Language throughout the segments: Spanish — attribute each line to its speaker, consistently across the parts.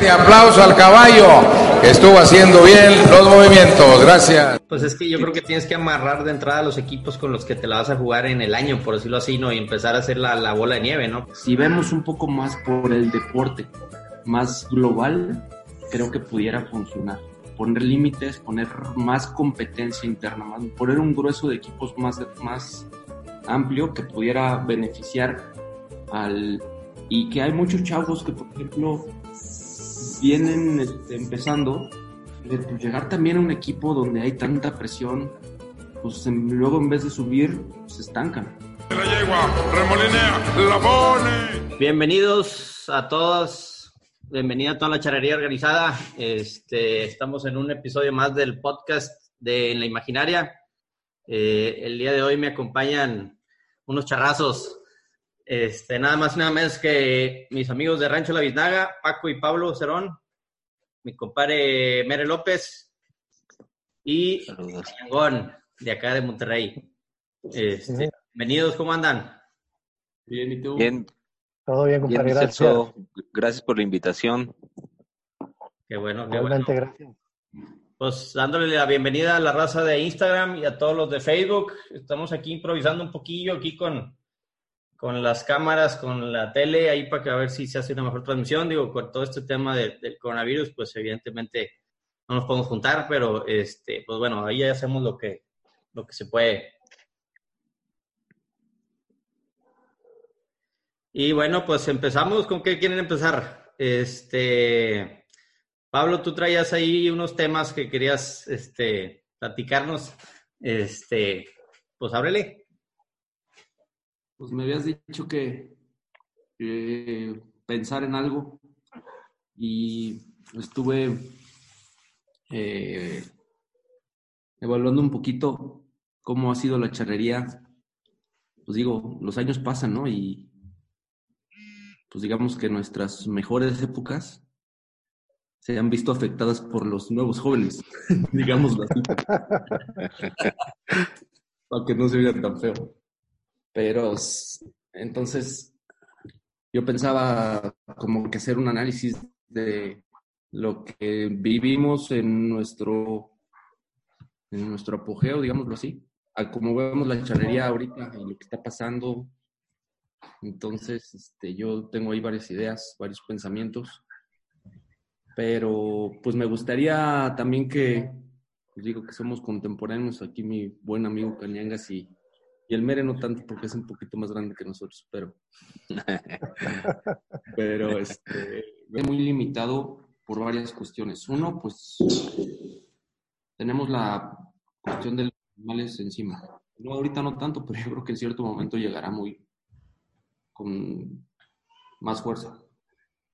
Speaker 1: Fuerte aplauso al caballo que estuvo haciendo bien los movimientos. Gracias.
Speaker 2: Pues es que yo creo que tienes que amarrar de entrada a los equipos con los que te la vas a jugar en el año, por decirlo así, ¿no? Y empezar a hacer la, la bola de nieve, ¿no?
Speaker 3: Si vemos un poco más por el deporte, más global, creo que pudiera funcionar. Poner límites, poner más competencia interna, más, poner un grueso de equipos más, más amplio que pudiera beneficiar al... Y que hay muchos chavos que, por ejemplo, vienen este, empezando, pues, llegar también a un equipo donde hay tanta presión, pues en, luego en vez de subir, se estancan.
Speaker 1: La yegua, remolinea, la pone.
Speaker 2: Bienvenidos a todos, bienvenida a toda la charrería organizada. Este, estamos en un episodio más del podcast de En la Imaginaria. Eh, el día de hoy me acompañan unos charrazos. Este, nada más y nada menos que mis amigos de Rancho La Biznaga, Paco y Pablo Cerón, mi compadre Mere López y de acá de Monterrey. Este, Bienvenidos, ¿cómo andan?
Speaker 3: Bien, ¿y tú?
Speaker 4: Bien,
Speaker 5: Todo bien,
Speaker 4: bien,
Speaker 5: compadre, gracias.
Speaker 4: Gracias por la invitación.
Speaker 2: Qué bueno, qué bueno.
Speaker 5: Gracias.
Speaker 2: Pues dándole la bienvenida a la raza de Instagram y a todos los de Facebook. Estamos aquí improvisando un poquillo aquí con, con las cámaras, con la tele, ahí para que a ver si se hace una mejor transmisión. Digo, con todo este tema de- del coronavirus, pues evidentemente no nos podemos juntar, pero este, pues bueno, ahí ya hacemos lo que, lo que se puede. Y bueno, pues empezamos. ¿Con qué quieren empezar? Este, Pablo, tú traías ahí unos temas que querías este, platicarnos. Este, pues ábrele.
Speaker 3: Pues me habías dicho que, que pensar en algo y estuve eh, evaluando un poquito cómo ha sido la charrería. Pues digo, los años pasan, ¿no? Y pues digamos que nuestras mejores épocas se han visto afectadas por los nuevos jóvenes, digámoslo así. Para que no se oiga tan feo. Pero entonces yo pensaba como que hacer un análisis de lo que vivimos en nuestro en nuestro apogeo, digámoslo así, a como vemos la charrería ahorita y lo que está pasando. Entonces, este, yo tengo ahí varias ideas, varios pensamientos, pero pues me gustaría también que, pues digo que somos contemporáneos, aquí mi buen amigo Cañangas y, y el Mere no tanto porque es un poquito más grande que nosotros, pero pero este, es muy limitado por varias cuestiones. Uno, pues tenemos la cuestión de los animales encima. No, ahorita no tanto, pero yo creo que en cierto momento llegará muy con más fuerza.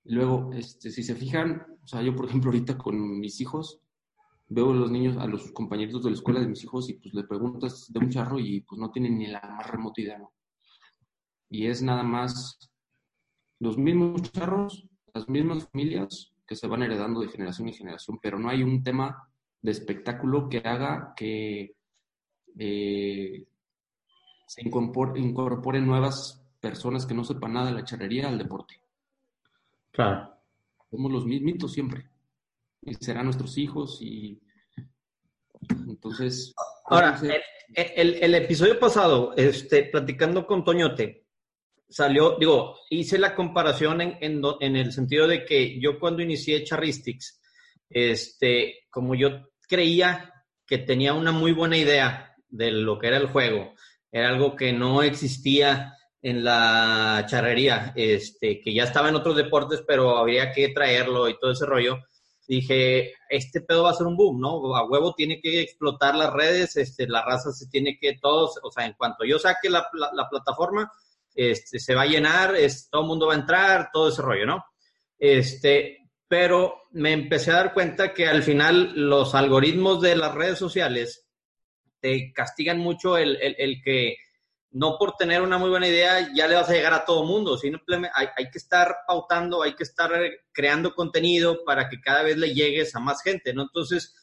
Speaker 3: Luego, este, si se fijan, o sea, yo por ejemplo ahorita con mis hijos, veo a los niños, a los compañeritos de la escuela de mis hijos y pues le preguntas de un charro y pues no tienen ni la más remota idea, ¿no? Y es nada más los mismos charros, las mismas familias que se van heredando de generación en generación, pero no hay un tema de espectáculo que haga que eh, se incorpor- incorporen nuevas personas que no sepan nada de la charrería al deporte.
Speaker 2: Claro.
Speaker 3: Somos los mismitos siempre. Y serán nuestros hijos y entonces...
Speaker 2: Ahora,
Speaker 3: no sé,
Speaker 2: el, el- el episodio pasado, este, platicando con Toñote, salió, digo, hice la comparación en, en, en el sentido de que yo cuando inicié Charristics, este, como yo creía que tenía una muy buena idea de lo que era el juego, era algo que no existía en la charrería, este, que ya estaba en otros deportes, pero habría que traerlo y todo ese rollo. Dije, este pedo va a ser un boom, ¿no? A huevo tiene que explotar las redes, este, la raza se tiene que, todos, o sea, en cuanto yo saque la, la- la plataforma, este, se va a llenar, es, todo el mundo va a entrar, todo ese rollo, ¿no? Este, pero me empecé a dar cuenta que al final los algoritmos de las redes sociales te castigan mucho el, el, que no por tener una muy buena idea ya le vas a llegar a todo mundo, simplemente hay, que estar pautando, hay que estar creando contenido para que cada vez le llegues a más gente, ¿no? Entonces,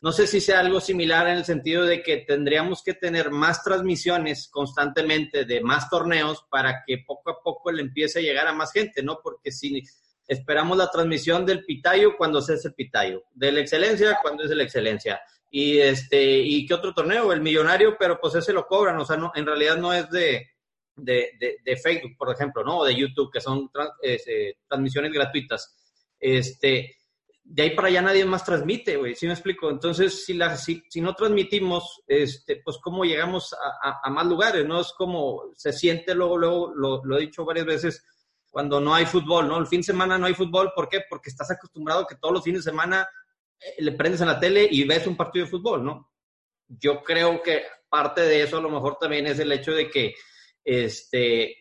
Speaker 2: no sé si sea algo similar en el sentido de que tendríamos que tener más transmisiones constantemente de más torneos para que poco a poco le empiece a llegar a más gente, ¿no? Porque si esperamos la transmisión del Pitayo cuando se hace el Pitayo, de la excelencia cuando es la excelencia. Y este, ¿y qué otro torneo? El millonario, pero pues ese lo cobran, o sea, no, en realidad no es de, de, Facebook, por ejemplo, ¿no? O de YouTube, que son eh, transmisiones gratuitas. Este, de ahí para allá nadie más transmite, güey, ¿sí me explico? Entonces, si, la, si, si no transmitimos, este, pues cómo llegamos a, a, más lugares, ¿no? Es como se siente luego, luego, lo, lo, he dicho varias veces, cuando no hay fútbol, ¿no? El fin de semana no hay fútbol, ¿por qué? Porque estás acostumbrado que todos los fines de semana le prendes en la tele y ves un partido de fútbol, ¿no? Yo creo que parte de eso a lo mejor también es el hecho de que, este,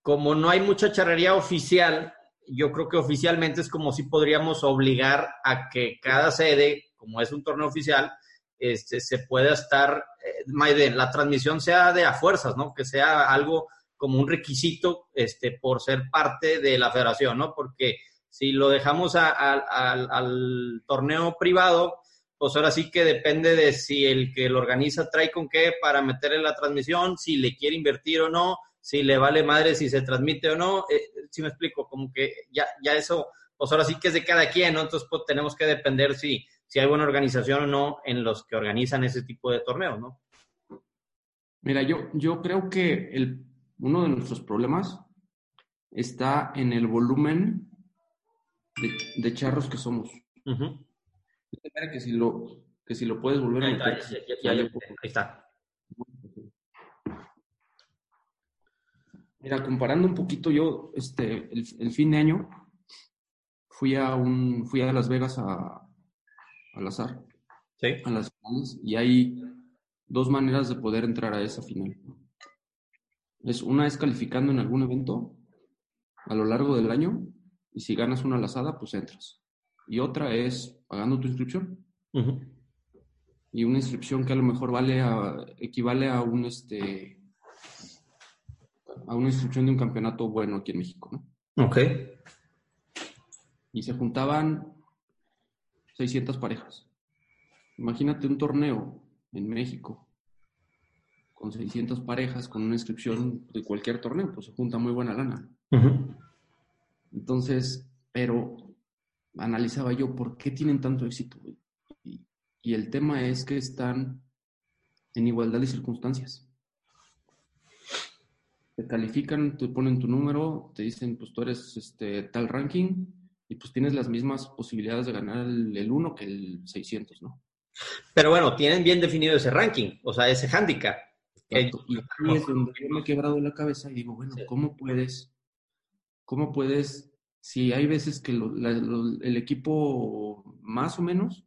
Speaker 2: como no hay mucha charrería oficial, yo creo que oficialmente es como si podríamos obligar a que cada sede, como es un torneo oficial, este, se pueda estar, eh, la transmisión sea de a fuerzas, ¿no? Que sea algo como un requisito este, por ser parte de la federación, ¿no? Porque si lo dejamos al torneo privado, pues ahora sí que depende de si el que lo organiza trae con qué para meterle la transmisión, si le quiere invertir o no, si le vale madre si se transmite o no. Eh, si me explico, como que ya, ya eso, pues ahora sí que es de cada quien, ¿no? Entonces, pues tenemos que depender si, si hay buena organización o no en los que organizan ese tipo de torneos, ¿no?
Speaker 3: Mira, yo, yo creo que el, uno de nuestros problemas está en el volumen de, charros que somos. que si lo que si lo puedes volver a meter. ahí está. Mira, comparando un poquito, yo este, el, fin de año fui a un, fui a Las Vegas a, al azar.
Speaker 2: Sí.
Speaker 3: A las finales, y hay dos maneras de poder entrar a esa final. Es una es calificando en algún evento a lo largo del año y si ganas una lazada, pues entras. Y otra es pagando tu inscripción. Y una inscripción que a lo mejor vale a, equivale a un este a una instrucción de un campeonato bueno aquí en México, ¿no?
Speaker 2: Ok.
Speaker 3: Y se juntaban 600 parejas. Imagínate un torneo en México con 600 parejas, con una inscripción de cualquier torneo, pues se junta muy buena lana. Entonces, pero analizaba yo, ¿por qué tienen tanto éxito? Y, y el tema es que están en igualdad de circunstancias te califican, te ponen tu número, te dicen, pues tú eres este, tal ranking y pues tienes las mismas posibilidades de ganar el, 1 que el 600, ¿no?
Speaker 2: Pero bueno, tienen bien definido ese ranking, o sea, ese handicap.
Speaker 3: Y ahí es donde yo me he quebrado la cabeza y digo, bueno, ¿cómo puedes, cómo puedes, si hay veces que el equipo más o menos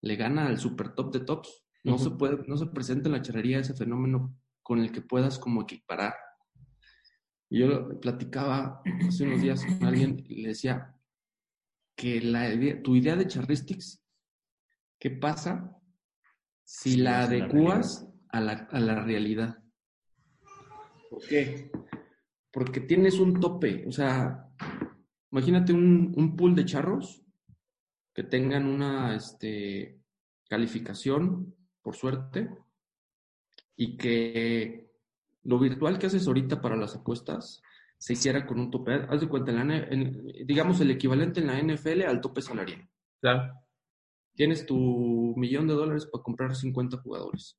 Speaker 3: le gana al super top de tops, no se puede, no se presenta en la charrería ese fenómeno con el que puedas como equiparar yo platicaba hace unos días con alguien y le decía que la tu idea de charristics, ¿qué pasa si la adecuas a la, a la realidad? ¿Por qué? Porque tienes un tope, o sea, imagínate un, un pool de charros que tengan una este, calificación, por suerte, y que lo virtual que haces ahorita para las apuestas se hiciera con un tope. Haz de cuenta, digamos el equivalente en la NFL al tope salarial.
Speaker 2: Claro.
Speaker 3: Tienes tu millón de dólares para comprar 50 jugadores.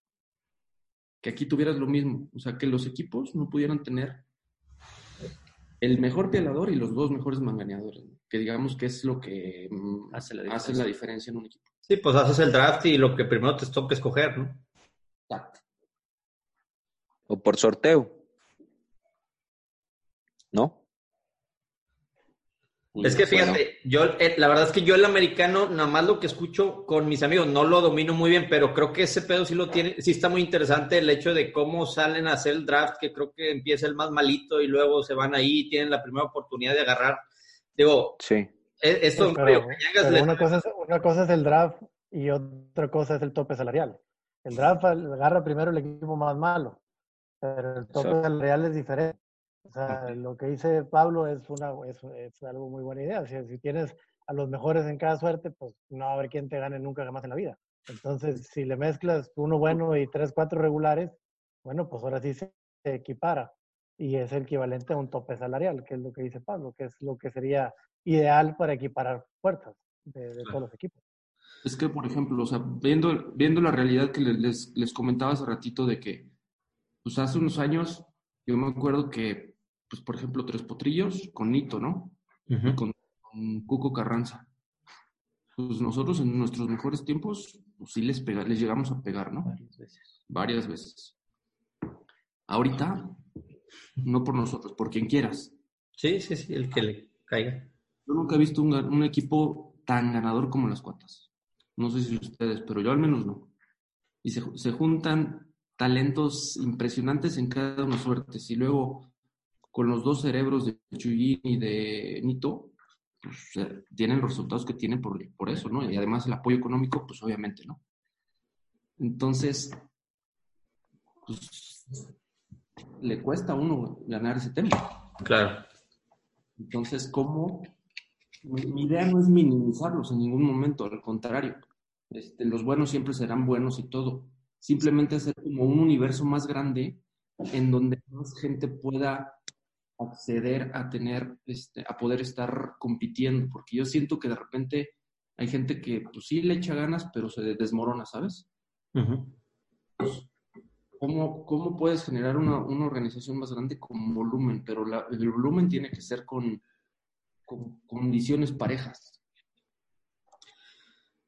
Speaker 3: Que aquí tuvieras lo mismo. O sea, que los equipos no pudieran tener el mejor pielador y los dos mejores manganeadores. Que digamos que es lo que mm, hace la, hace la diferencia en un equipo.
Speaker 2: Sí, pues haces el draft y lo que primero te toca escoger, ¿no?
Speaker 3: Exacto
Speaker 4: o por sorteo. ¿No?
Speaker 2: Es que fíjate, yo eh, la verdad es que yo el americano, nada más lo que escucho con mis amigos, no lo domino muy bien, pero creo que ese pedo sí lo tiene, sí está muy interesante el hecho de cómo salen a hacer el draft, que creo que empieza el más malito y luego se van ahí y tienen la primera oportunidad de agarrar. Digo,
Speaker 4: Sí.
Speaker 2: e- esto,
Speaker 5: Pero-
Speaker 2: Cañagas
Speaker 5: pero
Speaker 2: le-
Speaker 5: una, cosa es, una cosa es el draft y otra cosa es el tope salarial. El draft agarra primero el equipo más malo, pero el tope
Speaker 4: Exacto.
Speaker 5: salarial es diferente. O sea, lo que dice Pablo es, una, es, es algo muy buena idea. Si, si tienes a los mejores en cada suerte, pues no va a haber quien te gane nunca jamás en la vida. Entonces, si le mezclas uno bueno y tres, cuatro regulares, bueno, pues ahora sí se equipara. Y es el equivalente a un tope salarial, que es lo que dice Pablo, que es lo que sería ideal para equiparar fuerzas de, de todos los equipos.
Speaker 3: Es que, por ejemplo, o sea, viendo, viendo la realidad que le- les, les comentaba hace ratito de que, pues hace unos años, yo me acuerdo que, pues por ejemplo, Tres Potrillos con Nito, ¿no?
Speaker 2: Ujú.
Speaker 3: Con, con Cuco Carranza. Pues nosotros en nuestros mejores tiempos, pues sí les, pega, les llegamos a pegar, ¿no? Varias veces. Ahorita, no por nosotros, por quien quieras.
Speaker 2: Sí, sí, sí, el que le caiga.
Speaker 3: Yo nunca he visto un, equipo tan ganador como las cuatas. No sé si ustedes, pero yo al menos no. Y se, se juntan talentos impresionantes en cada una suertes. Y luego, con los dos cerebros de Chuyín y de Nito, pues tienen los resultados que tienen por, por eso, ¿no? Y además el apoyo económico, pues obviamente, ¿no? Entonces, pues le cuesta a uno ganar ese tema.
Speaker 2: Claro.
Speaker 3: Entonces, ¿cómo? Mi, mi idea no es minimizarlos en ningún momento, al contrario. Este, los buenos siempre serán buenos y todo. Simplemente hacer como un universo más grande en donde más gente pueda acceder a tener, este, a poder estar compitiendo, porque yo siento que de repente hay gente que pues sí le echa ganas, pero se desmorona, ¿sabes?
Speaker 2: Ujú.
Speaker 3: ¿Cómo, cómo puedes generar una, una organización más grande con volumen? Pero la- el volumen tiene que ser con, con condiciones parejas.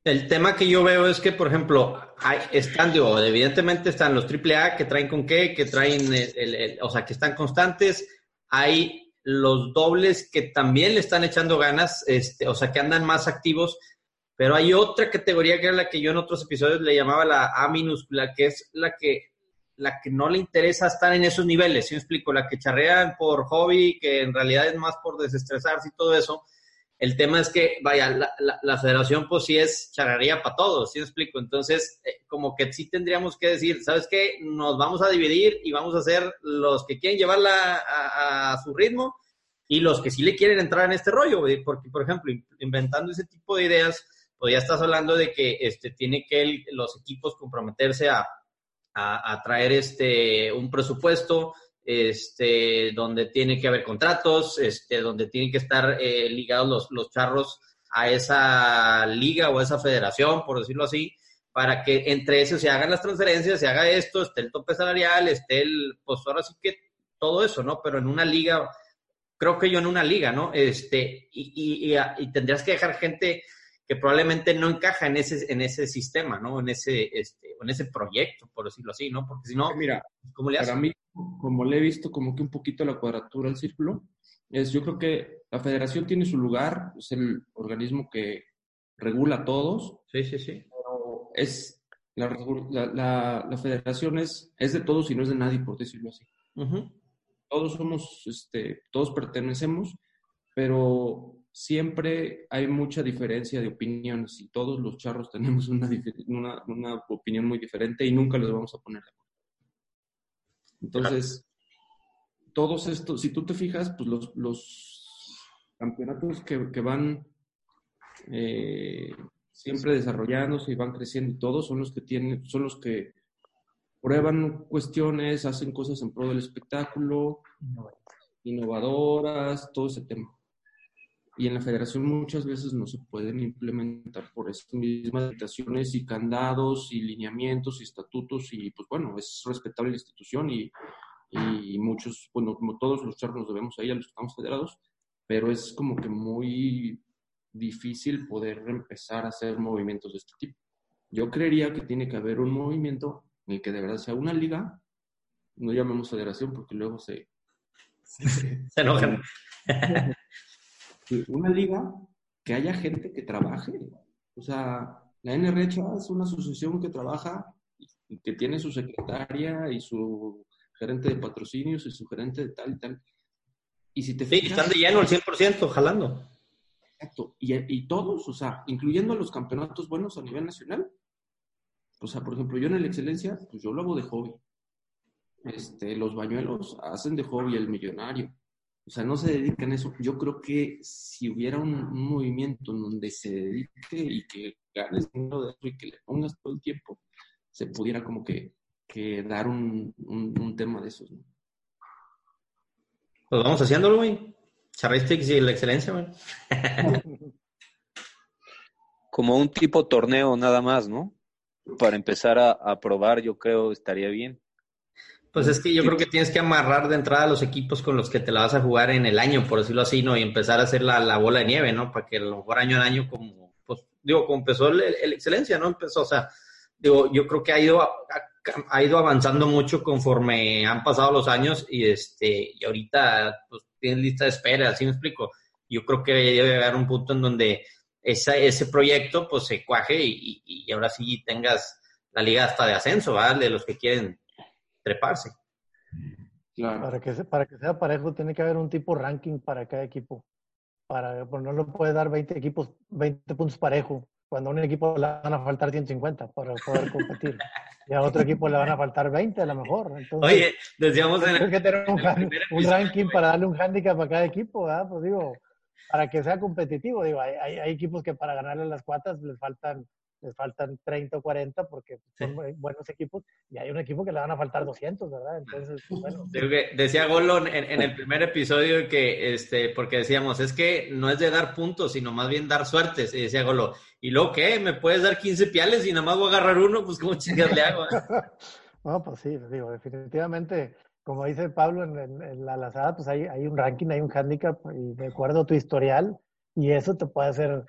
Speaker 2: El tema que yo veo es que, por ejemplo, hay, están, digo, evidentemente están los AAA que traen con qué, que traen, el- el- el- o sea, que están constantes. Hay los dobles que también le están echando ganas, este, o sea, que andan más activos. Pero hay otra categoría que era la que yo en otros episodios le llamaba la A minúscula, que es la que, la que no le interesa estar en esos niveles, ¿sí me explico? La que charrean por hobby, que en realidad es más por desestresarse y todo eso. El tema es que, vaya, la, la- federación pues sí es charrería para todos, ¿sí me explico? Entonces, eh, como que sí tendríamos que decir, ¿sabes qué? Nos vamos a dividir y vamos a hacer los que quieren llevarla a, su ritmo y los que sí le quieren entrar en este rollo, porque, por ejemplo, in- inventando ese tipo de ideas, pues ya estás hablando de que este, tiene que los equipos comprometerse a, a, a traer este, un presupuesto, este, donde tiene que haber contratos, este, donde tienen que estar eh, ligados los, los charros a esa liga o a esa federación, por decirlo así, para que entre esos se hagan las transferencias, se haga esto, esté el tope salarial, esté el, pues ahora sí que todo eso, ¿no? Pero en una liga, creo que yo en una liga, ¿no? Este, y, y, y, y tendrías que dejar gente que probablemente no encaja en ese, en ese sistema, ¿no? En ese, este, en ese proyecto, por decirlo así, ¿no? Porque si no,
Speaker 3: Mira,
Speaker 2: ¿cómo le haces?
Speaker 3: para mí, como le he visto como que un poquito la cuadratura al círculo, es yo creo que la federación tiene su lugar, es el organismo que regula a todos,
Speaker 2: Sí, sí, sí.
Speaker 3: pero es la, la, la- federación es, es de todos y no es de nadie, por decirlo así.
Speaker 2: Ujú.
Speaker 3: todos somos, este, todos pertenecemos, pero siempre hay mucha diferencia de opiniones y todos los charros tenemos una, una, una opinión muy diferente y nunca los vamos a poner de acuerdo. Entonces, todos estos, si tú te fijas, pues los, los campeonatos que, que van eh, siempre desarrollándose y van creciendo y todos son los que tienen, son los que prueban cuestiones, hacen cosas en pro del espectáculo, innovadoras, todo ese tema. Y en la federación muchas veces no se pueden implementar por esas mismas limitaciones y candados y lineamientos y estatutos y pues bueno, es respetable la institución y, y muchos, bueno, como todos los charros nos debemos a ella, los que estamos federados, pero es como que muy difícil poder empezar a hacer movimientos de este tipo. Yo creería que tiene que haber un movimiento en el que de verdad sea una liga, no llamemos federación porque luego se,
Speaker 2: Se enojan.
Speaker 3: una liga que haya gente que trabaje. O sea, la NRH es una asociación que trabaja y que tiene su secretaria y su gerente de patrocinios y su gerente de tal y tal. Y si te
Speaker 2: sí, están de lleno al 100%, jalando.
Speaker 3: Exacto. Y, y, todos, o sea, incluyendo los campeonatos buenos a nivel nacional. O sea, por ejemplo, yo en la excelencia, pues yo lo hago de hobby. Este, los bañuelos hacen de hobby el millonario. O sea, no se dedican a eso. Yo creo que si hubiera un, movimiento en donde se dedique y que ganes dinero de eso y que le pongas todo el tiempo, se pudiera como que, que dar un, un, tema de esos. ¿no?
Speaker 2: Pues vamos haciéndolo, güey. Charristics y la excelencia, güey.
Speaker 4: como un tipo torneo nada más, ¿no? Para empezar a, a probar, yo creo estaría bien.
Speaker 2: Pues es que yo creo que tienes que amarrar de entrada los equipos con los que te la vas a jugar en el año, por decirlo así, ¿no? Y empezar a hacer la, la bola de nieve, ¿no? Para que a lo mejor año en año, como, pues, digo, como empezó el, el, excelencia, ¿no? Empezó, o sea, digo, yo creo que ha ido, ha, ido avanzando mucho conforme han pasado los años y este, y ahorita, pues, tienes lista de espera, así me explico. Yo creo que debe llegar un punto en donde esa, ese proyecto, pues, se cuaje y, y, y ahora sí tengas la liga hasta de ascenso, ¿vale? De los que quieren treparse.
Speaker 5: Para, que, para que sea parejo, tiene que haber un tipo ranking para cada equipo. Para, pues no lo puede dar 20 equipos, 20 puntos parejo. Cuando a un equipo le van a faltar 150 para poder competir. y a otro equipo le van a faltar 20 a lo mejor. Entonces,
Speaker 2: Oye, decíamos en
Speaker 5: que tener un, un ranking para darle un handicap a cada equipo, ¿verdad? Pues digo, para que sea competitivo. Digo, hay, hay, hay equipos que para ganarle las cuatas les faltan les faltan 30 o 40 porque son buenos equipos y hay un equipo que le van a faltar 200, ¿verdad? Entonces, pues, bueno.
Speaker 2: Decía Golon en, el primer episodio que, este, porque decíamos, es que no es de dar puntos, sino más bien dar suertes. Y decía Golo, ¿y luego qué? ¿Me puedes dar 15 piales y nada más voy a agarrar uno? Pues, ¿cómo chingas le hago?
Speaker 5: no, pues sí, digo, definitivamente, como dice Pablo en, la lazada, pues hay, hay un ranking, hay un handicap y de acuerdo a tu historial y eso te puede hacer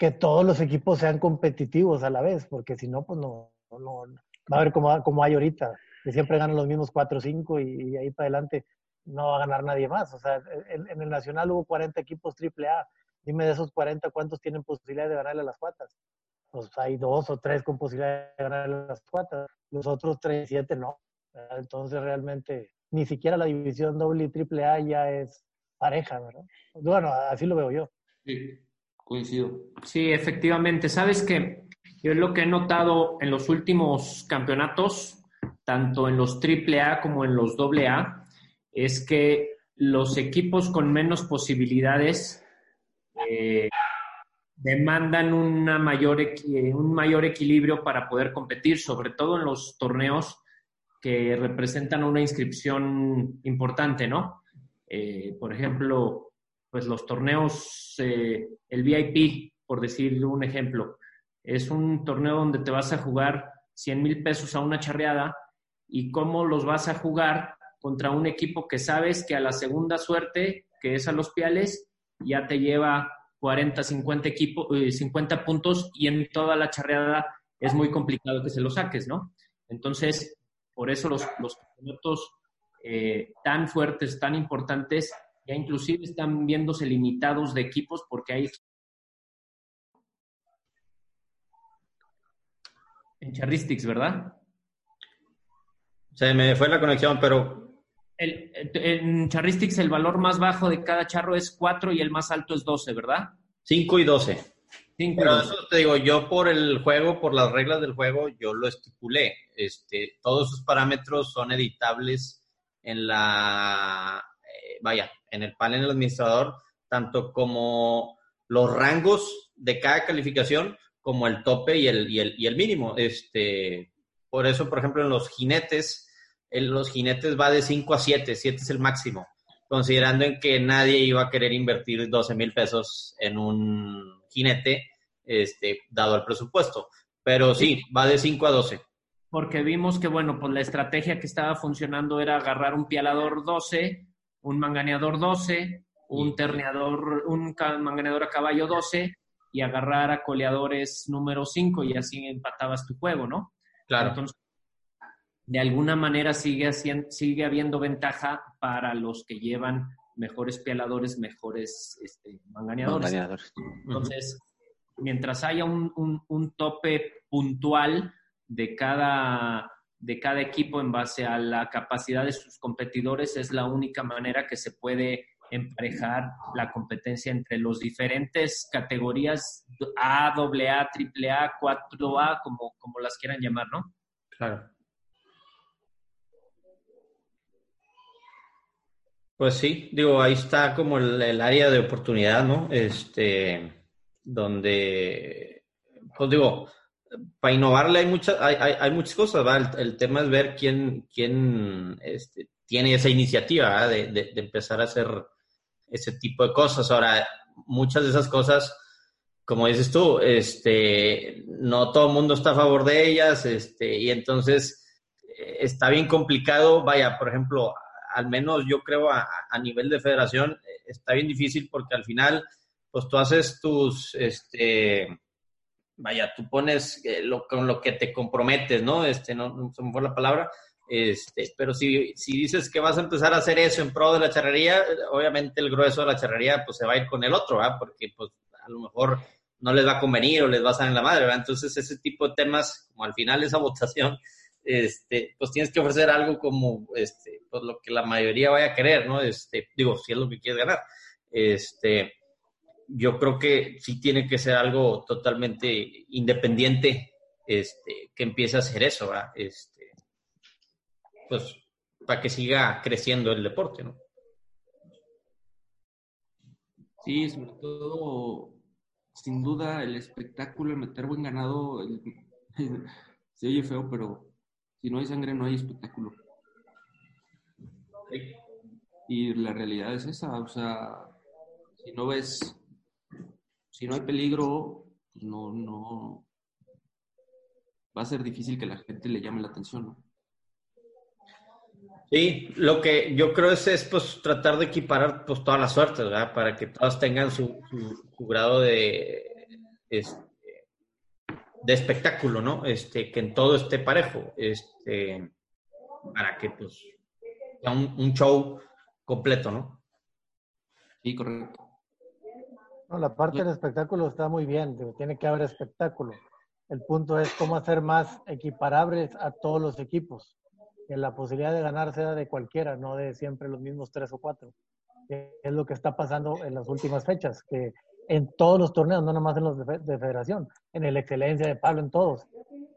Speaker 5: que todos los equipos sean competitivos a la vez, porque si no, pues no, no, va a ver como, como hay ahorita, que siempre ganan los mismos 4 o 5 y, ahí para adelante no va a ganar nadie más. O sea, en, el Nacional hubo 40 equipos AAA. Dime de esos 40, ¿cuántos tienen posibilidad de ganarle a las cuatas? Pues hay dos o tres con posibilidad de ganarle a las cuatas. Los otros 37 no. Entonces realmente ni siquiera la división doble y triple A ya es pareja, ¿verdad? Bueno, así lo veo yo.
Speaker 3: Sí. Coincido.
Speaker 6: Sí, efectivamente. Sabes que yo lo que he notado en los últimos campeonatos, tanto en los AAA como en los AA, es que los equipos con menos posibilidades eh, demandan una mayor, un mayor equilibrio para poder competir, sobre todo en los torneos que representan una inscripción importante, ¿no? Eh, por ejemplo, pues los torneos, eh, el VIP, por decir un ejemplo, es un torneo donde te vas a jugar 100 mil pesos a una charreada y cómo los vas a jugar contra un equipo que sabes que a la segunda suerte, que es a los piales, ya te lleva 40, 50, equipo, 50 puntos y en toda la charreada es muy complicado que se lo saques, ¿no? Entonces, por eso los, los eh, tan fuertes, tan importantes, ya inclusive están viéndose limitados de equipos porque hay en Charristics, ¿verdad?
Speaker 2: Se me fue la conexión, pero...
Speaker 6: El, en Charristics el valor más bajo de cada charro es 4 y el más alto es 12, ¿verdad?
Speaker 2: 5 y 12. pero eso te digo, yo por el juego, por las reglas del juego, yo lo estipulé. Este, todos esos parámetros son editables en la vaya, en el panel administrador, tanto como los rangos de cada calificación, como el tope y el, y el, y el mínimo. Este, por eso, por ejemplo, en los jinetes, en los jinetes va de 5 a 7, 7 es el máximo, considerando en que nadie iba a querer invertir 12 mil pesos en un jinete, este, dado el presupuesto. Pero sí, va de 5 a 12
Speaker 6: porque vimos que, bueno, pues la estrategia que estaba funcionando era agarrar un pialador 12 un manganeador 12, un terneador, un manganeador a caballo 12 y agarrar a coleadores número 5 y así empatabas tu juego, ¿no?
Speaker 2: Claro.
Speaker 6: Entonces, de alguna manera sigue, sigue habiendo ventaja para los que llevan mejores pialadores, mejores este, manganeadores.
Speaker 4: Manganeadores.
Speaker 6: Entonces, mientras haya un, un- un tope puntual de cada, de cada equipo en base a la capacidad de sus competidores, es la única manera que se puede emparejar la competencia entre los diferentes categorías A, AA, AAA, 4A, como, como las quieran llamar, ¿no?
Speaker 2: Claro. Pues sí, digo, ahí está como el, el área de oportunidad, ¿no? Este, donde, pues digo, para innovarle hay muchas, hay, hay, hay muchas cosas, ¿verdad? El, tema es ver quién, quién este, tiene esa iniciativa, de, de empezar a hacer ese tipo de cosas. Ahora, muchas de esas cosas, como dices tú, este, no todo el mundo está a favor de ellas, este, y entonces eh, está bien complicado. Vaya, por ejemplo, al menos yo creo a, a nivel de federación, eh, está bien difícil porque al final, pues tú haces tus, este, vaya, tú pones eh, lo, con lo que te comprometes, ¿no? Este, no, no se me fue la palabra, este, pero si, si dices que vas a empezar a hacer eso en pro de la charrería, obviamente el grueso de la charrería pues se va a ir con el otro, ¿verdad? Porque pues a lo mejor no les va a convenir o les va a salir la madre, ¿verdad? Entonces ese tipo de temas, como al final esa votación, este, pues tienes que ofrecer algo como, este, pues lo que la mayoría vaya a querer, ¿no? Este, digo, si es lo que quieres ganar. Este, yo creo que sí tiene que ser algo totalmente independiente, este, que empiece a hacer eso, ¿verdad? Este, pues, para que siga creciendo el deporte, ¿no?
Speaker 3: Sí, sobre todo, sin duda, el espectáculo, el meter buen ganado, el- se oye feo, pero si no hay sangre no hay espectáculo. Y la realidad es esa, o sea, si no ves, si no hay peligro, pues no, no, va a ser difícil que la gente le llame la atención, ¿no?
Speaker 2: Sí, lo que yo creo es, es pues tratar de equiparar pues todas las suertes, ¿verdad? Para que todas tengan su, su- su grado de, este, de espectáculo, ¿no? Este, que en todo esté parejo, este, para que pues sea un, un show completo, ¿no?
Speaker 3: Sí, correcto.
Speaker 5: No, la parte del espectáculo está muy bien, tiene que haber espectáculo. El punto es cómo hacer más equiparables a todos los equipos. Que la posibilidad de ganar sea de cualquiera, no de siempre los mismos tres o cuatro. Es lo que está pasando en las últimas fechas, que en todos los torneos, no nomás en los de, de federación, en el excelencia de Pablo, en todos.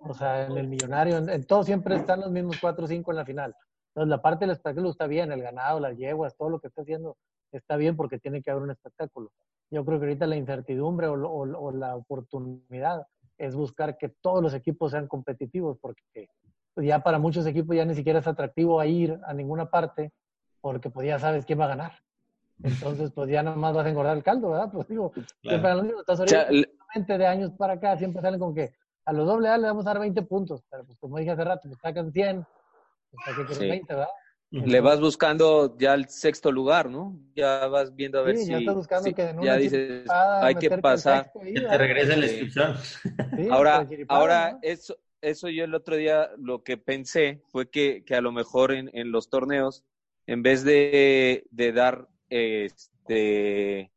Speaker 5: O sea, en el millonario, en, en todos siempre están los mismos cuatro o cinco en la final. Entonces, la parte del espectáculo está bien, el ganado, las yeguas, todo lo que está haciendo está bien porque tiene que haber un espectáculo. Yo creo que ahorita la incertidumbre o, o- o la oportunidad es buscar que todos los equipos sean competitivos porque ya para muchos equipos ya ni siquiera es atractivo a ir a ninguna parte porque pues ya sabes quién va a ganar. Entonces, pues ya nomás vas a engordar el caldo, ¿verdad? Pues digo, lo mismo. Estás
Speaker 4: O sea,
Speaker 5: ahorita, de años para acá, siempre salen con que a los doble A le vamos a dar 20 puntos, pero pues como dije hace rato, pues sacan 100, pues ¿para qué quieres
Speaker 4: Sí.
Speaker 5: 20, verdad?
Speaker 4: Le vas buscando ya el sexto lugar, ¿no? Ya vas viendo a ver
Speaker 5: Sí,
Speaker 4: si,
Speaker 5: ya estás buscando
Speaker 4: si-
Speaker 5: que en una
Speaker 4: ya dices, hay que pasar.
Speaker 5: ahí,
Speaker 2: te regresen la inscripción.
Speaker 5: Sí,
Speaker 4: Ahora,
Speaker 5: chiripada,
Speaker 4: ahora
Speaker 5: ¿no?
Speaker 4: eso, eso yo el otro día lo que pensé fue que, que a lo mejor en, en los torneos, en vez de, de dar, este,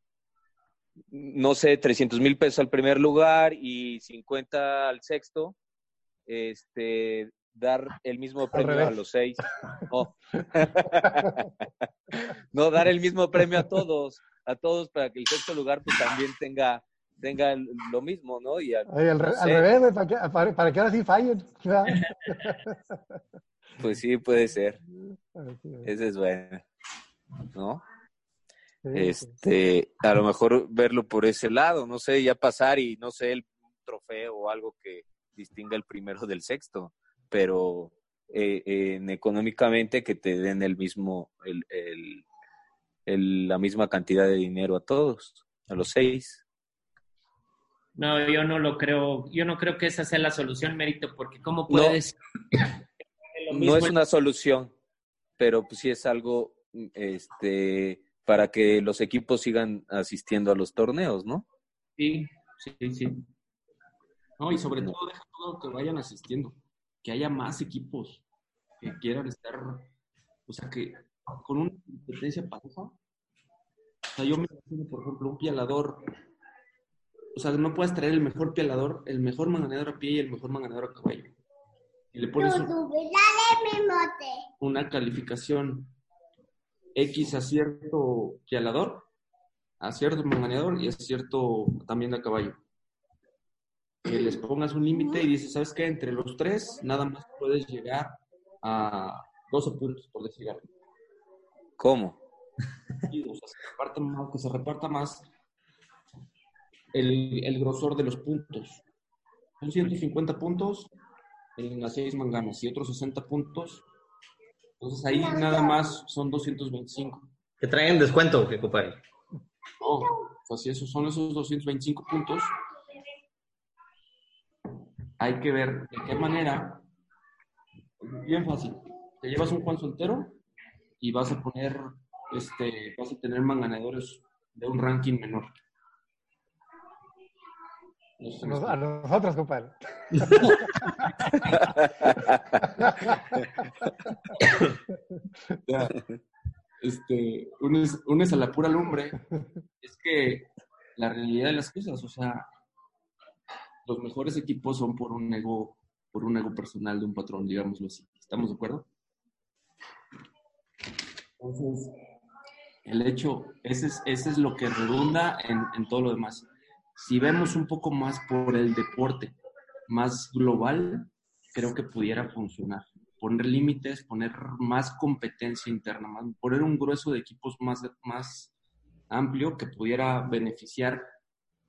Speaker 4: no sé, 300 mil pesos al primer lugar y 50 al sexto, este, dar el mismo premio a los seis. No. no, dar el mismo premio a todos, a todos para que el sexto lugar pues también tenga, tenga lo mismo, ¿no? Y
Speaker 5: al, re- al revés, ¿para qué, para, para que ahora sí fallen?
Speaker 4: Pues sí, puede ser. Ese es bueno. ¿No?
Speaker 5: Sí, sí.
Speaker 4: Este, a lo mejor verlo por ese lado, no sé, ya pasar y no sé, el trofeo o algo que distinga el primero del sexto, pero eh, en económicamente que te den el mismo, el, el- el- la misma cantidad de dinero a todos, a los seis.
Speaker 6: No, yo no lo creo. Yo no creo que esa sea la solución, mérito, porque ¿cómo puedes?
Speaker 4: No es una solución, pero pues sí es algo este, para que los equipos sigan asistiendo a los torneos, ¿no?
Speaker 6: Sí, sí, sí.
Speaker 3: No, y sobre todo deja todo que vayan asistiendo, que haya más equipos que quieran estar, o sea, que con una competencia pareja sea, yo me imagino, por ejemplo, un pialador. O sea, no puedes traer el mejor pialador, el mejor manganeador a pie y el mejor manganeador a caballo. Y le pones un- una calificación X a cierto pialador, a cierto manganeador y a cierto también a caballo. Que les pongas un límite y dices, ¿sabes qué? Entre los tres, nada más puedes llegar a 12 puntos, por decir algo.
Speaker 4: ¿Cómo?
Speaker 3: Y, o sea, se reparta más- que se reparta más el, el grosor de los puntos. Son 150 puntos en las seis manganas y otros 60 puntos. Entonces ahí nada más son 225.
Speaker 2: Que traen descuento, que compadre.
Speaker 3: No, o sea, si esos son esos 225 puntos, hay que ver de qué manera. Bien fácil. Te llevas un Juan soltero y vas a poner, este, vas a tener manganadores de un ranking menor.
Speaker 5: Nos- A nosotros, compadre.
Speaker 3: Ya, este, unes, unes a la pura lumbre, es que la realidad de las cosas, o sea, los mejores equipos son por un ego, por un ego personal de un patrón, digámoslo así. ¿Estamos de acuerdo? Entonces, el hecho, ese es, ese es lo que redunda en, en todo lo demás. Si vemos un poco más por el deporte, más global, creo que pudiera funcionar. Poner límites, poner más competencia interna, más- poner un grueso de equipos más, más amplio que pudiera beneficiar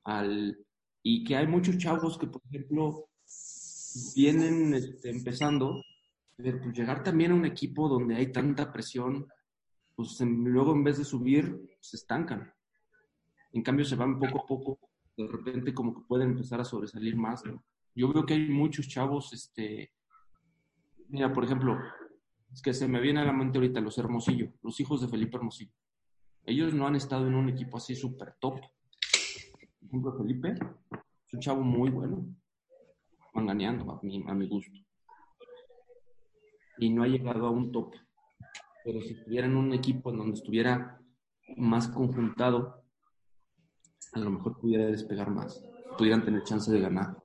Speaker 3: al... Y que hay muchos chavos que, por ejemplo, vienen este, empezando, pero pues llegar también a un equipo donde hay tanta presión, pues luego en vez de subir, se estancan. En cambio, se van poco a poco, de repente como que pueden empezar a sobresalir más. Yo veo que hay muchos chavos, este, mira, por ejemplo, es que se me viene a la mente ahorita los Hermosillo, los hijos de Felipe Hermosillo. Ellos no han estado en un equipo así súper top. Por ejemplo, Felipe es un chavo muy bueno, manganeando a mi, a mi gusto. Y no ha llegado a un top. Pero si estuviera en un equipo en donde estuviera más conjuntado, a lo mejor pudiera despegar más, pudieran tener chance de ganar.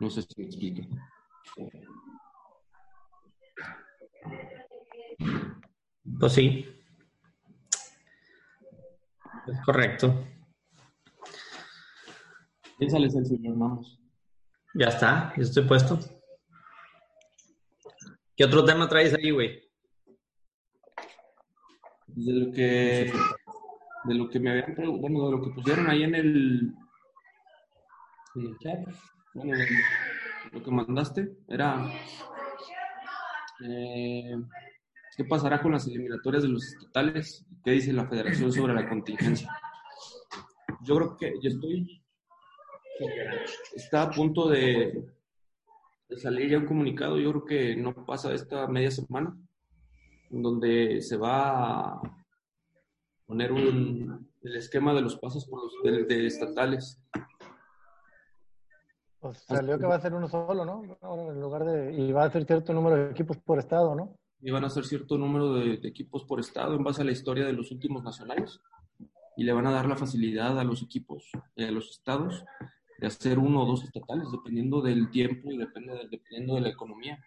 Speaker 3: No sé si me explico.
Speaker 2: Pues sí. Es correcto.
Speaker 3: Piénsale, nos vamos.
Speaker 2: Ya está, ya estoy puesto. ¿Qué otro tema traes ahí, güey?
Speaker 3: De lo que, de lo que me habían preguntado, bueno, de lo que pusieron ahí en el, en el chat, bueno, en lo que mandaste, era eh, ¿qué pasará con las eliminatorias de los estatales? ¿Qué dice la federación sobre la contingencia? Yo creo que yo estoy, está a punto de, salir ya un comunicado, yo creo que no pasa esta media semana, donde se va a poner un, el esquema de los pasos por los de, de estatales.
Speaker 5: Pues salió que va a ser uno solo, ¿no? En lugar de. Y va a ser cierto número de equipos por estado, ¿no?
Speaker 3: Y van a hacer cierto número de, de equipos por estado en base a la historia de los últimos nacionales. Y le van a dar la facilidad a los equipos, eh, a los estados, de hacer uno o dos estatales, dependiendo del tiempo y depende de- dependiendo de la economía.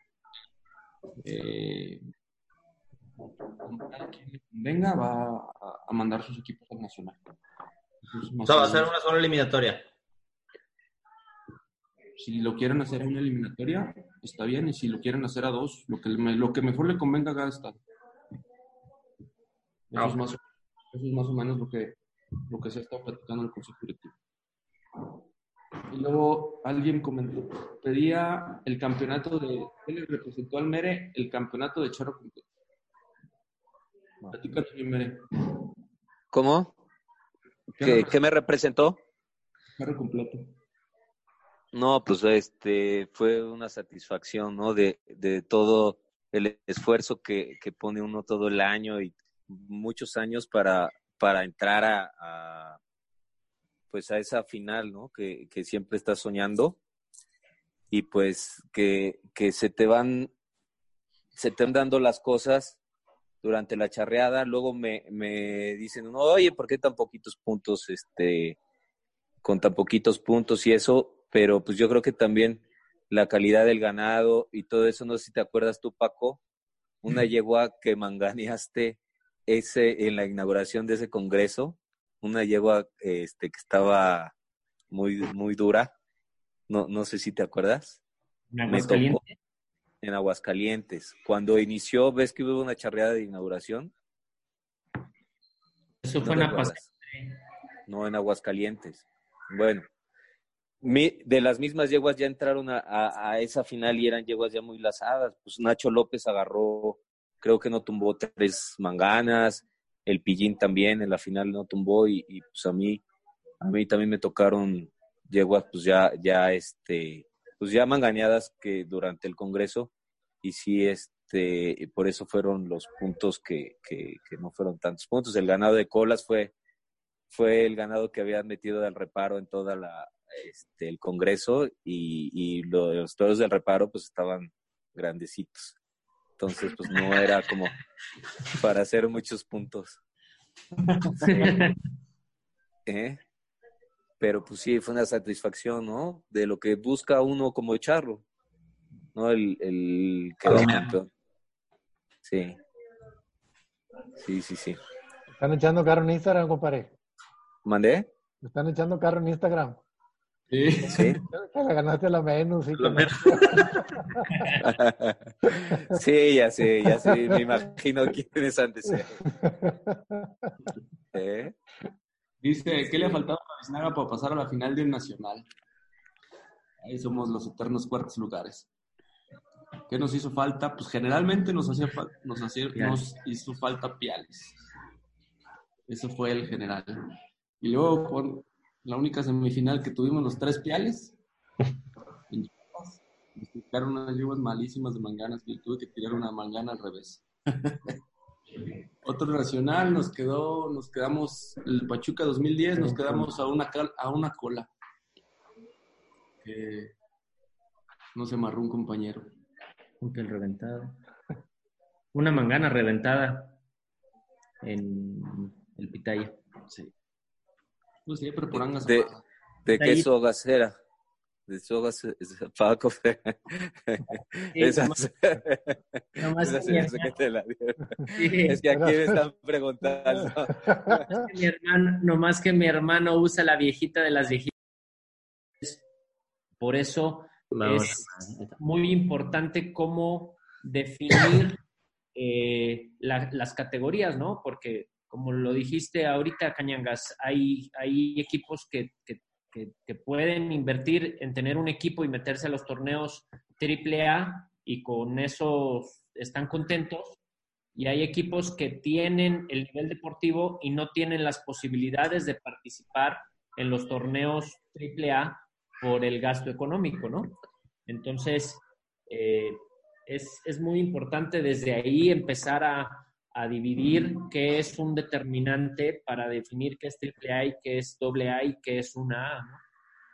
Speaker 3: Eh, convenga, va a, a mandar sus equipos al nacional. Entonces,
Speaker 2: O sea, va a ser una sola eliminatoria.
Speaker 3: Si lo quieren hacer a una eliminatoria, está bien. Y si lo quieren hacer a dos, lo que, me- lo que mejor le convenga a cada estado. Eso,
Speaker 2: Ah,
Speaker 3: es más, eso es más o menos lo que, lo que se ha estado platicando en el Consejo Directivo. Y luego alguien comentó, pedía el campeonato de, él le representó al Mere el campeonato de charro completo. Platícanos bien, Mere.
Speaker 4: ¿Cómo? ¿Qué, qué me representó?
Speaker 3: Charro completo.
Speaker 4: No, pues este fue una satisfacción, ¿no? De, de todo el esfuerzo que, que pone uno todo el año y muchos años para, para entrar a, pues a esa final, ¿no? Que, que siempre estás soñando y pues que, que se te van, se te van dando las cosas durante la charreada, luego me, me dicen, no, oye, ¿por qué tan poquitos puntos, este, con tan poquitos puntos y eso? Pero pues yo creo que también la calidad del ganado y todo eso, no sé si te acuerdas tú, Paco, una yegua que manganeaste ese, en la inauguración de ese congreso, una yegua este, que estaba muy, muy dura, no, no sé si te acuerdas.
Speaker 6: ¿En Aguascalientes?
Speaker 4: En Aguascalientes. Cuando inició, ¿ves que hubo una charreada de inauguración?
Speaker 6: Eso fue en
Speaker 4: Aguascalientes. No, en Aguascalientes. Bueno, mi, de las mismas yeguas ya entraron a, a, esa final y eran yeguas ya muy lazadas. Pues Nacho López agarró, creo que no tumbó tres manganas, el Pillín también en la final no tumbó y, pues a mí, a mí también me tocaron yeguas pues ya, ya este, pues ya manganeadas que durante el Congreso y sí, este, por eso fueron los puntos que, que, no fueron tantos puntos. El ganado de colas fue, fue el ganado que habían metido del reparo en toda la, este, el Congreso y, y los toros del reparo pues estaban grandecitos. Entonces, pues no era como para hacer muchos puntos. ¿Eh? Pero pues sí, fue una satisfacción, ¿no? De lo que busca uno como charro, ¿no? El, el campeón. Sí. Sí, sí, sí.
Speaker 5: ¿Están echando carro en Instagram, compadre?
Speaker 4: ¿Mandé?
Speaker 5: ¿Están echando carro en Instagram?
Speaker 4: Sí. ¿Sí?
Speaker 5: la ganaste la menos. Sí,
Speaker 4: sí, ya sé, ya sé. Me imagino quiénes antes. ¿Eh?
Speaker 3: Dice, ¿qué le ha faltado a Biznaga para pasar a la final de un nacional? Ahí somos los eternos cuartos lugares. ¿Qué nos hizo falta? Pues generalmente nos, hacía nos, hacía, nos hizo falta Piales. Eso fue el general. Y luego, la única semifinal que tuvimos los tres Piales, nos unas lluvias malísimas de manganas y tuve que tirar una mangana al revés. Otro nacional nos quedó, nos quedamos, el Pachuca 2010, nos quedamos a una, a una cola. no se amarró un compañero.
Speaker 6: Un piel reventado. Una mangana reventada en el Pitaya.
Speaker 3: Sí. Pues siempre por
Speaker 4: de, de queso gasera de sogas Paco esas, esas que te la es que aquí me están preguntando.
Speaker 6: Mi hermano, nomás que mi hermano usa la viejita de las viejitas. Por eso es muy importante cómo definir eh, las categorías, ¿no? Porque como lo dijiste ahorita, Cañangas, hay, hay equipos que, que que, pueden invertir en tener un equipo y meterse a los torneos AAA y con eso están contentos. Y hay equipos que tienen el nivel deportivo y no tienen las posibilidades de participar en los torneos AAA por el gasto económico, ¿no? Entonces, eh, es, es muy importante desde ahí empezar a, a dividir qué es un determinante para definir qué es triple A y qué es doble A y qué es una A.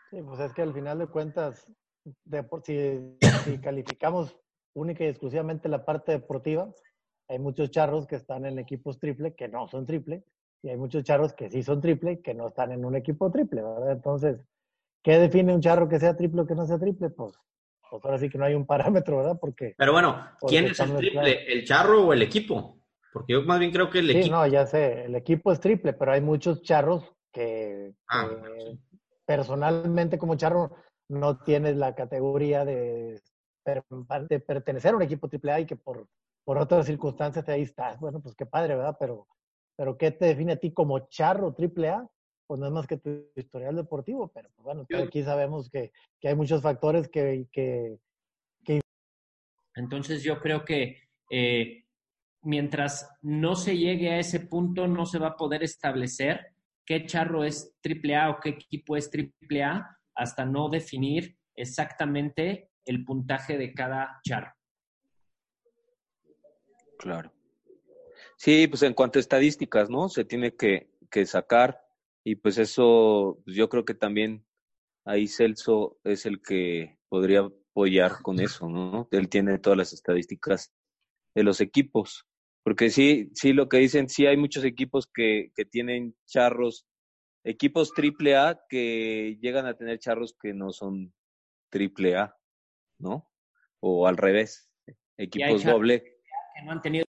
Speaker 5: Sí, pues es que al final de cuentas, de, si, si calificamos única y exclusivamente la parte deportiva, hay muchos charros que están en equipos triple que no son triple, y hay muchos charros que sí son triple que no están en un equipo triple, ¿verdad? Entonces, ¿qué define un charro que sea triple o que no sea triple? Pues, pues ahora sí que no hay un parámetro, ¿verdad? Porque.
Speaker 2: Pero bueno, ¿quién es el triple? ¿El charro o el equipo? Porque yo más bien creo que el
Speaker 5: sí,
Speaker 2: equipo.
Speaker 5: no, ya sé, el equipo es triple, pero hay muchos charros que, ah, personalmente como charro no tienes la categoría de, de, pertenecer a un equipo triple A y que por, por otras circunstancias ahí estás. Bueno, pues qué padre, ¿verdad? Pero, pero ¿qué te define a ti como charro triple A? Pues no es más que tu historial deportivo, pero pues bueno, aquí sabemos que, que, hay muchos factores que, que, que...
Speaker 6: Entonces yo creo que eh, mientras no se llegue a ese punto, no se va a poder establecer qué charro es AAA o qué equipo es AAA hasta no definir exactamente el puntaje de cada charro.
Speaker 4: Claro. Sí, pues en cuanto a estadísticas, ¿no? Se tiene que, que sacar y pues eso, pues yo creo que también ahí Celso es el que podría apoyar con eso, ¿no? Él tiene todas las estadísticas de los equipos Porque sí, sí, lo que dicen, sí hay muchos equipos que, que tienen charros, equipos triple A que llegan a tener charros que no son triple A, ¿no? O al revés, equipos doble.
Speaker 6: Que no han tenido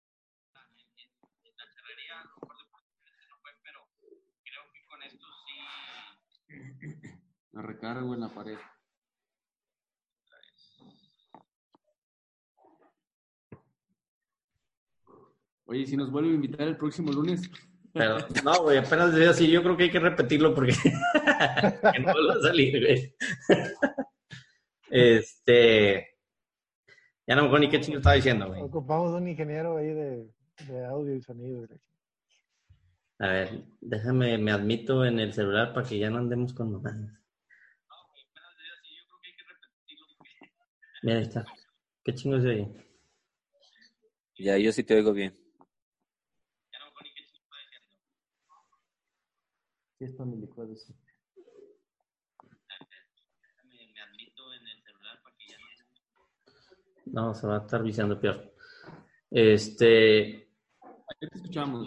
Speaker 3: La recargo en la pared. Oye, si nos vuelve a invitar el próximo lunes.
Speaker 2: Pero, no, güey, apenas decía así, yo creo que hay que repetirlo porque que no vuelva a salir, güey. Este, ya no me acuerdo ni qué chingo estaba diciendo, güey.
Speaker 5: Ocupamos un ingeniero ahí de, de audio y sonido.
Speaker 2: A ver, déjame, me admito en el celular para que ya no andemos con mamadas. Mira, ahí está. ¿Qué chingo es de ahí?
Speaker 4: Ya, yo sí te oigo bien.
Speaker 6: Sí, me licuado, sí.
Speaker 2: No, se va a estar viciando peor. Este,
Speaker 3: Ahí te escuchamos,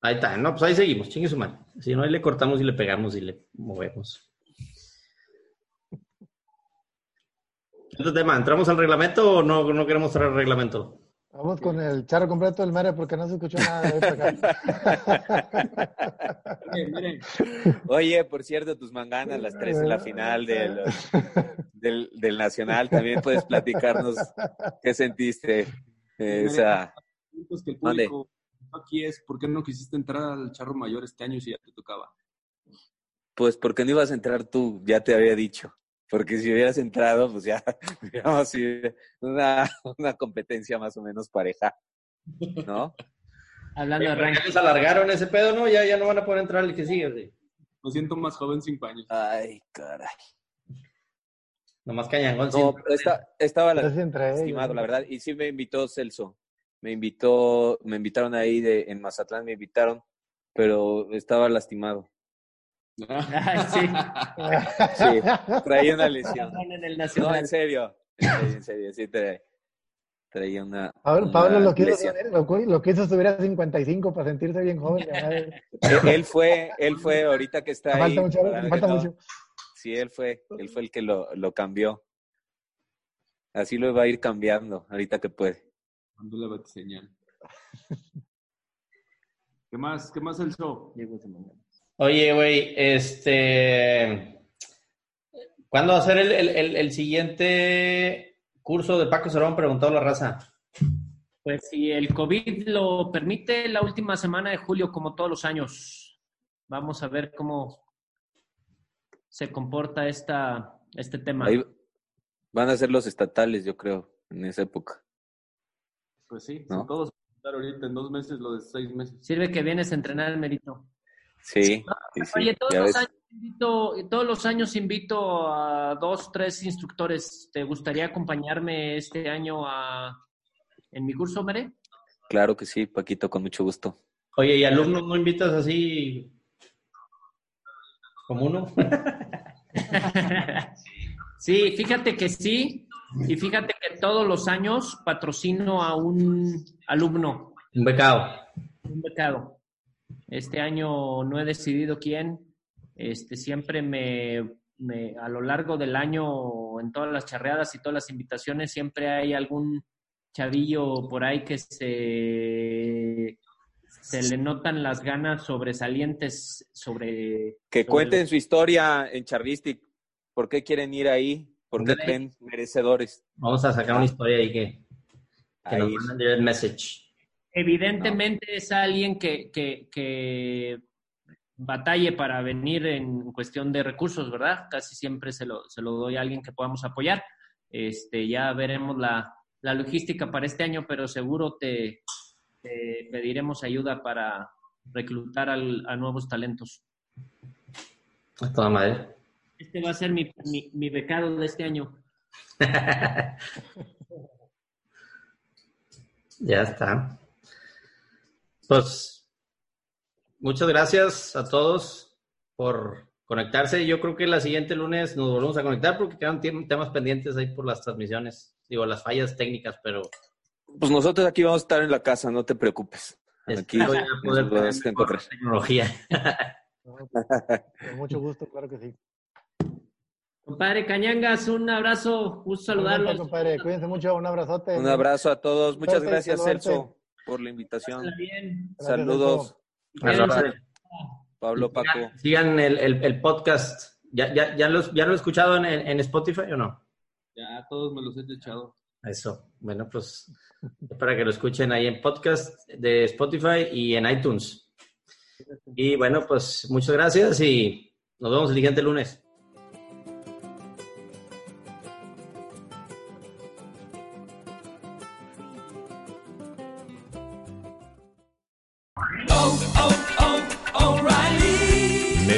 Speaker 2: ahí está. No, pues ahí seguimos, chingue su madre. Si no, ahí le cortamos y le pegamos y le movemos. Otro tema, ¿entramos al reglamento o no, no queremos traer el reglamento?
Speaker 5: Vamos con el charro completo del Mere porque no se escuchó nada de acá.
Speaker 3: Miren, miren.
Speaker 4: Oye, por cierto, tus manganas, las tres en la final del, del, del Nacional, también puedes platicarnos qué sentiste. eh, esa...
Speaker 3: Pues que el
Speaker 4: Mande.
Speaker 3: público aquí es, ¿por qué no quisiste entrar al charro mayor este año si ya te tocaba?
Speaker 4: Pues porque no ibas a entrar tú, ya te había dicho. Porque si hubieras entrado, pues ya hubiéramos sido una, una competencia más o menos pareja, ¿no?
Speaker 6: Hablando de ranking.
Speaker 2: les alargaron ese pedo, ¿no? Ya, ya no van a poder entrar el que sigue, güey.
Speaker 3: Lo siento más joven, cinco años.
Speaker 4: Ay, caray.
Speaker 2: Nomás Cañangón
Speaker 4: No, esta- estaba
Speaker 5: Pero sí entre ellos,
Speaker 4: la verdad. Y sí me invitó Celso. Me invitó, me invitaron ahí de, en Mazatlán, me invitaron, pero estaba lastimado.
Speaker 6: Ay, sí.
Speaker 4: Sí, traía una lesión.
Speaker 6: En el
Speaker 4: No, en serio. En serio, en serio, sí tra- traía una.
Speaker 5: Pablo, Pablo lo, quiso subir, lo, lo quiso subir a 55 para sentirse bien joven.
Speaker 4: Él, fue, él fue ahorita que está ahí.
Speaker 5: falta mucho,
Speaker 4: para
Speaker 5: me
Speaker 4: que
Speaker 5: falta
Speaker 4: no-
Speaker 5: mucho.
Speaker 4: Sí, él fue, él fue el que lo, lo cambió. Así lo va a ir cambiando ahorita que puede.
Speaker 3: La batiseñal. ¿Qué más? ¿Qué más el show?
Speaker 2: Oye, güey, este. ¿Cuándo va a ser el, el- el- el siguiente curso de Paco Cerón? Preguntó la raza.
Speaker 6: Pues si el COVID lo permite, la última semana de julio, como todos los años. Vamos a ver cómo se comporta esta, este tema.
Speaker 4: Ahí van a ser los estatales, yo creo, en esa época.
Speaker 3: Pues sí,
Speaker 4: ¿No?
Speaker 3: si todos van a estar ahorita en dos meses, lo de seis meses.
Speaker 6: Sirve que vienes a entrenar el mérito.
Speaker 4: Sí, sí, sí,
Speaker 6: Oye, todos los, años invito, todos los años invito a dos, tres instructores. ¿Te gustaría acompañarme este año a, en mi curso, Mere?
Speaker 4: Claro que sí, Paquito, con mucho gusto.
Speaker 2: Oye, ¿y alumnos no invitas así como uno?
Speaker 6: sí, fíjate que sí. Y fíjate que todos los años patrocino a un alumno,
Speaker 2: Un becado.
Speaker 6: un becado. Este año no he decidido quién. Este, siempre me, me- a lo largo del año, en todas las charreadas y todas las invitaciones, siempre hay algún chavillo por ahí que se, se le notan las ganas sobresalientes sobre...
Speaker 4: Que
Speaker 6: sobre
Speaker 4: cuenten su historia en Charlistic. ¿Por qué quieren ir ahí? ¿Por qué creen merecedores?
Speaker 2: Vamos a sacar una historia ahí que, que nos manden el message.
Speaker 6: Evidentemente es alguien que, que, que batalle para venir en cuestión de recursos, ¿verdad? Casi siempre se lo, se lo doy a alguien que podamos apoyar. Este, ya veremos la, la logística para este año, pero seguro te, te pediremos ayuda para reclutar al- a nuevos talentos.
Speaker 2: A toda madre.
Speaker 6: Este va a ser mi, mi, mi becado de este año.
Speaker 2: Ya está. Pues muchas gracias a todos por conectarse. Yo creo que la siguiente lunes nos volvemos a conectar porque quedan tem- temas pendientes ahí por las transmisiones. Digo, las fallas técnicas, pero
Speaker 4: Pues nosotros aquí vamos a estar en la casa, no te preocupes. Aquí
Speaker 2: Espero ya poder
Speaker 4: a
Speaker 2: tener
Speaker 4: encontrar.
Speaker 2: mejor tecnología.
Speaker 5: No, Con mucho gusto, claro que sí.
Speaker 6: Compadre Cañangas, un abrazo, gusto saludarlos.
Speaker 5: compadre. Cuídense mucho, un abrazote.
Speaker 4: Un abrazo a todos. Muchas
Speaker 5: Suerte,
Speaker 4: gracias. Celso, por la invitación.
Speaker 6: Bien.
Speaker 4: Saludos,
Speaker 2: Gracias.
Speaker 4: Pablo, Paco.
Speaker 2: Sigan, el, el- el podcast. ¿Ya, ya, ya, lo, ¿Ya lo he escuchado en, en Spotify o no?
Speaker 3: Ya todos me los he echado.
Speaker 2: Eso. Bueno, pues para que lo escuchen ahí en podcast de Spotify y en iTunes. Y bueno, pues muchas gracias y nos vemos el siguiente lunes.